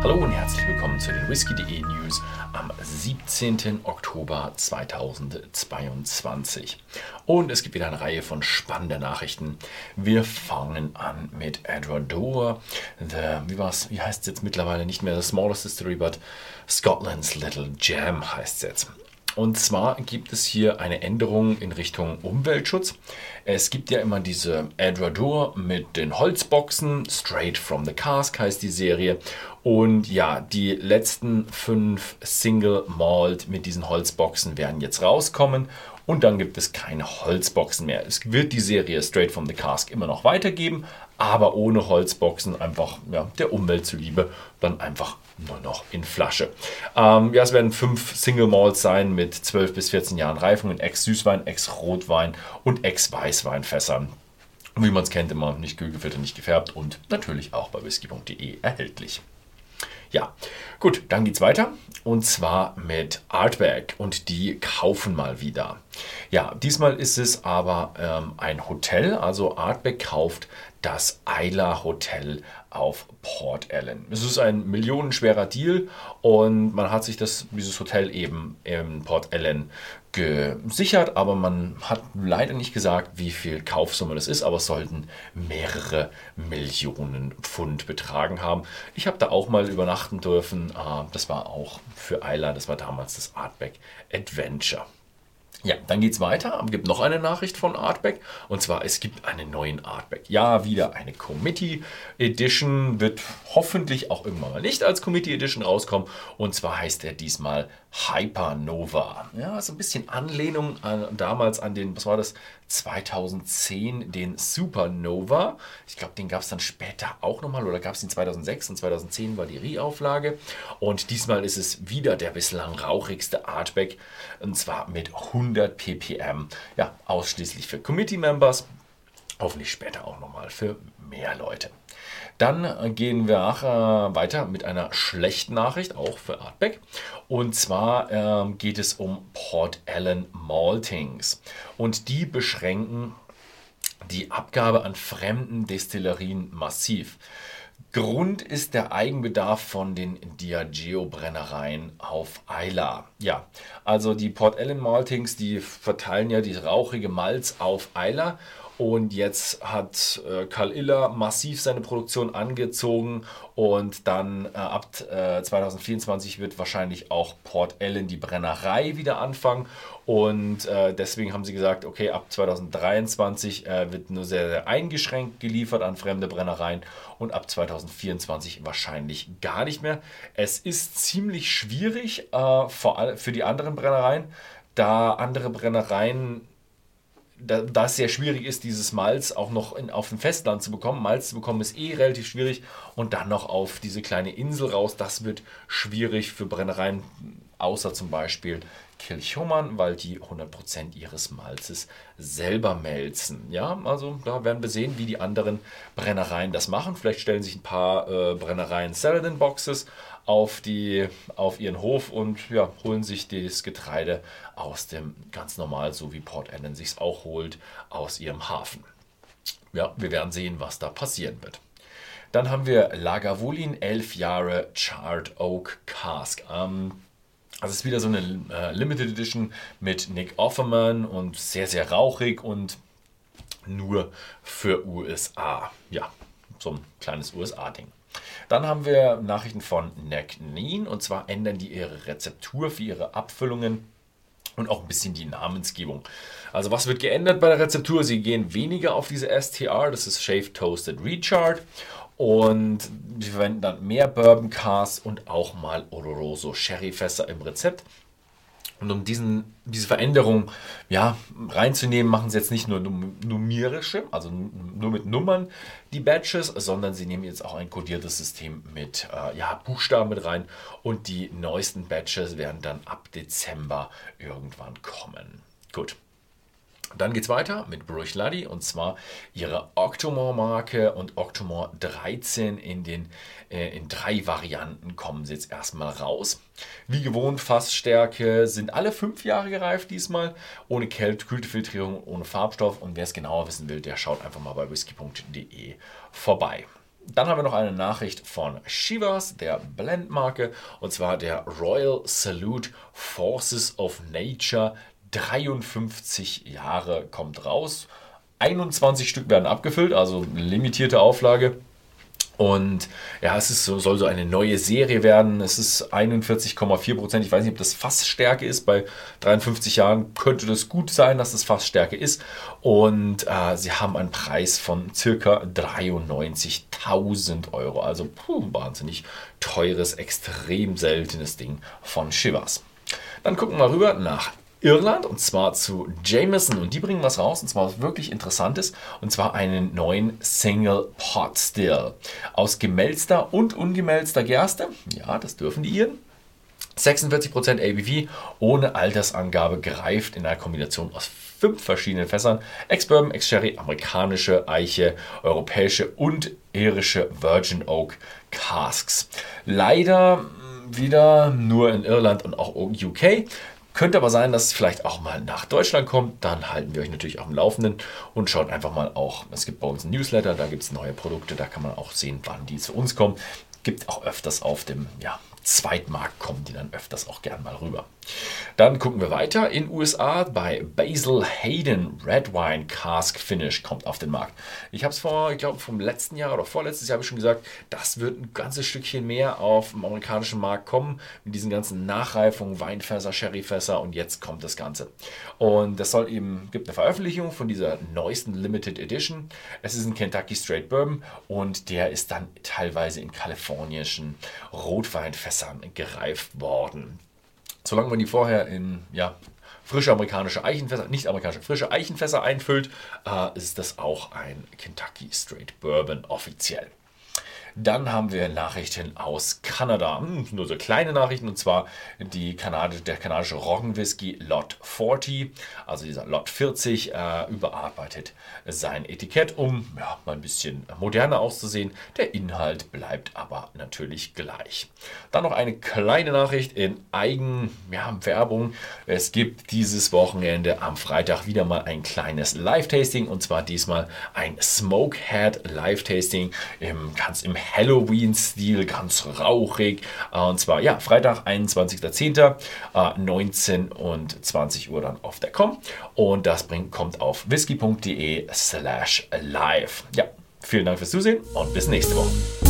Hallo und herzlich willkommen zu den Whisky.de News am 17. Oktober 2022. Und es gibt wieder eine Reihe von spannenden Nachrichten. Wir fangen an mit Edward Doer. The, wie, wie heißt es jetzt mittlerweile? Nicht mehr The Smallest History, but Scotland's Little Gem heißt es jetzt. Und zwar gibt es hier eine Änderung in Richtung Umweltschutz. Es gibt ja immer diese Edradour mit den Holzboxen, Straight from the Cask heißt die Serie. Und ja, die letzten fünf Single Malt mit diesen Holzboxen werden jetzt rauskommen. Und dann gibt es keine Holzboxen mehr. Es wird die Serie Straight from the Cask immer noch weitergeben, aber ohne Holzboxen, einfach ja, der Umwelt zuliebe, dann einfach nur noch in Flasche. Ähm, ja, es werden fünf Single Malts sein mit 12 bis 14 Jahren Reifung in Ex-Süßwein, Ex-Rotwein und Ex-Weißweinfässern. Wie man es kennt, immer nicht kühl gefiltert, nicht gefärbt und natürlich auch bei whisky.de erhältlich. Ja, gut, dann geht's weiter und zwar mit Artback und die kaufen mal wieder. Ja, diesmal ist es aber ähm, ein Hotel, also Artback kauft das Isla Hotel auf Port Ellen. Es ist ein millionenschwerer Deal und man hat sich das, dieses Hotel eben in Port Ellen gesichert, aber man hat leider nicht gesagt, wie viel Kaufsumme das ist, aber es sollten mehrere Millionen Pfund betragen haben. Ich habe da auch mal übernachten dürfen. Ah, das war auch für Isla, das war damals das Artback Adventure. Ja, dann geht es weiter. Es gibt noch eine Nachricht von Artback. Und zwar, es gibt einen neuen Artback. Ja, wieder eine Committee Edition. Wird hoffentlich auch irgendwann mal nicht als Committee Edition rauskommen. Und zwar heißt er diesmal Hypernova. Ja, so ein bisschen Anlehnung an, damals an den, was war das, 2010, den Supernova. Ich glaube, den gab es dann später auch nochmal oder gab es den 2006 und 2010 war die Reauflage. Und diesmal ist es wieder der bislang rauchigste Artback und zwar mit 100 ppm. Ja, ausschließlich für Committee-Members. Hoffentlich später auch nochmal für mehr Leute. Dann gehen wir nachher weiter mit einer schlechten Nachricht, auch für Artback. Und zwar ähm, geht es um Port Allen Maltings. Und die beschränken die Abgabe an fremden Destillerien massiv. Grund ist der Eigenbedarf von den Diageo-Brennereien auf Isla. Ja, also die Port Ellen Maltings, die verteilen ja die rauchige Malz auf Isla und jetzt hat äh, Karl Iller massiv seine Produktion angezogen und dann äh, ab äh, 2024 wird wahrscheinlich auch Port Ellen die Brennerei wieder anfangen. Und äh, deswegen haben sie gesagt, okay, ab 2023 äh, wird nur sehr, sehr eingeschränkt geliefert an fremde Brennereien und ab 2024 wahrscheinlich gar nicht mehr. Es ist ziemlich schwierig äh, vor allem für die anderen Brennereien, da andere Brennereien da, es sehr schwierig ist, dieses Malz auch noch in, auf dem Festland zu bekommen. Malz zu bekommen ist eh relativ schwierig. Und dann noch auf diese kleine Insel raus, das wird schwierig für Brennereien, außer zum Beispiel Kilchoman, weil die 100% ihres Malzes selber melzen. Ja, also da werden wir sehen, wie die anderen Brennereien das machen. Vielleicht stellen sich ein paar äh, Brennereien Saladin Boxes auf, die, auf ihren Hof und ja, holen sich das Getreide aus dem ganz normal, so wie Port Ellen sich es auch holt, aus ihrem Hafen. Ja, wir werden sehen, was da passieren wird. Dann haben wir Lagavulin 11 Jahre Charred Oak Cask. Ähm, also es ist wieder so eine äh, Limited Edition mit Nick Offerman und sehr, sehr rauchig und nur für USA. Ja, so ein kleines USA-Ding. Dann haben wir Nachrichten von Necnin und zwar ändern die ihre Rezeptur für ihre Abfüllungen und auch ein bisschen die Namensgebung. Also was wird geändert bei der Rezeptur? Sie gehen weniger auf diese STR, das ist Shaved Toasted Recharred und sie verwenden dann mehr Bourbon Cars und auch mal Oloroso Sherryfässer im Rezept. Und um diesen, diese Veränderung ja, reinzunehmen, machen sie jetzt nicht nur numerische, also nur mit Nummern die Batches, sondern sie nehmen jetzt auch ein kodiertes System mit äh, ja, Buchstaben mit rein. Und die neuesten Batches werden dann ab Dezember irgendwann kommen. Gut. Dann geht es weiter mit Bruichladi und zwar ihre Octomore-Marke und Octomore 13 in, den, äh, in drei Varianten kommen sie jetzt erstmal raus. Wie gewohnt, Fassstärke sind alle fünf Jahre gereift diesmal, ohne Kälte, Kältefiltrierung, ohne Farbstoff und wer es genauer wissen will, der schaut einfach mal bei whisky.de vorbei. Dann haben wir noch eine Nachricht von Shivas, der Blendmarke, und zwar der Royal Salute Forces of Nature 53 Jahre kommt raus. 21 Stück werden abgefüllt, also limitierte Auflage. Und ja, es ist so, soll so eine neue Serie werden. Es ist 41,4 Prozent. Ich weiß nicht, ob das Fassstärke ist. Bei 53 Jahren könnte das gut sein, dass das Fassstärke ist. Und äh, sie haben einen Preis von circa 93.000 Euro. Also puh, wahnsinnig teures, extrem seltenes Ding von Shivas. Dann gucken wir rüber nach Irland und zwar zu Jameson und die bringen was raus und zwar was wirklich Interessantes und zwar einen neuen Single Pot Still aus gemälzter und ungemälzter Gerste. Ja, das dürfen die ihren. 46% ABV ohne Altersangabe gereift in einer Kombination aus fünf verschiedenen Fässern. Ex-Bourbon, Ex-Sherry, amerikanische Eiche, europäische und irische Virgin Oak Casks. Leider wieder nur in Irland und auch UK. Könnte aber sein, dass es vielleicht auch mal nach Deutschland kommt. Dann halten wir euch natürlich auf dem Laufenden und schaut einfach mal auch. Es gibt bei uns ein Newsletter, da gibt es neue Produkte, da kann man auch sehen, wann die zu uns kommen. Gibt auch öfters auf dem ja, Zweitmarkt kommen die dann öfters auch gern mal rüber. Dann gucken wir weiter in USA bei Basil Hayden Red Wine Cask Finish kommt auf den Markt. Ich habe es vor, ich glaube, vom letzten Jahr oder vorletztes Jahr habe ich schon gesagt, das wird ein ganzes Stückchen mehr auf dem amerikanischen Markt kommen mit diesen ganzen Nachreifungen, Weinfässer, Sherryfässer und jetzt kommt das Ganze. Und das soll eben, gibt eine Veröffentlichung von dieser neuesten Limited Edition. Es ist ein Kentucky Straight Bourbon und der ist dann teilweise in kalifornischen Rotweinfässern gereift worden solange man die vorher in ja, frische amerikanische Eichenfässer, nicht amerikanische, frische Eichenfässer einfüllt, äh, ist das auch ein Kentucky Straight Bourbon offiziell. Dann haben wir Nachrichten aus Kanada. Hm, nur so kleine Nachrichten und zwar die Kanade, der kanadische Roggenwhisky Lot 40, also dieser Lot 40, äh, überarbeitet sein Etikett, um ja, mal ein bisschen moderner auszusehen. Der Inhalt bleibt aber natürlich gleich. Dann noch eine kleine Nachricht in Eigenwerbung. Ja, es gibt dieses Wochenende am Freitag wieder mal ein kleines Live-Tasting und zwar diesmal ein Smokehead Live-Tasting ganz im Halloween-Stil, ganz rauchig. Äh, und zwar, ja, Freitag, 21.10., 19 äh, und 20 Uhr dann auf der Com. Und das bringt, kommt auf whisky.de slash live. Ja, vielen Dank fürs Zusehen und bis nächste Woche.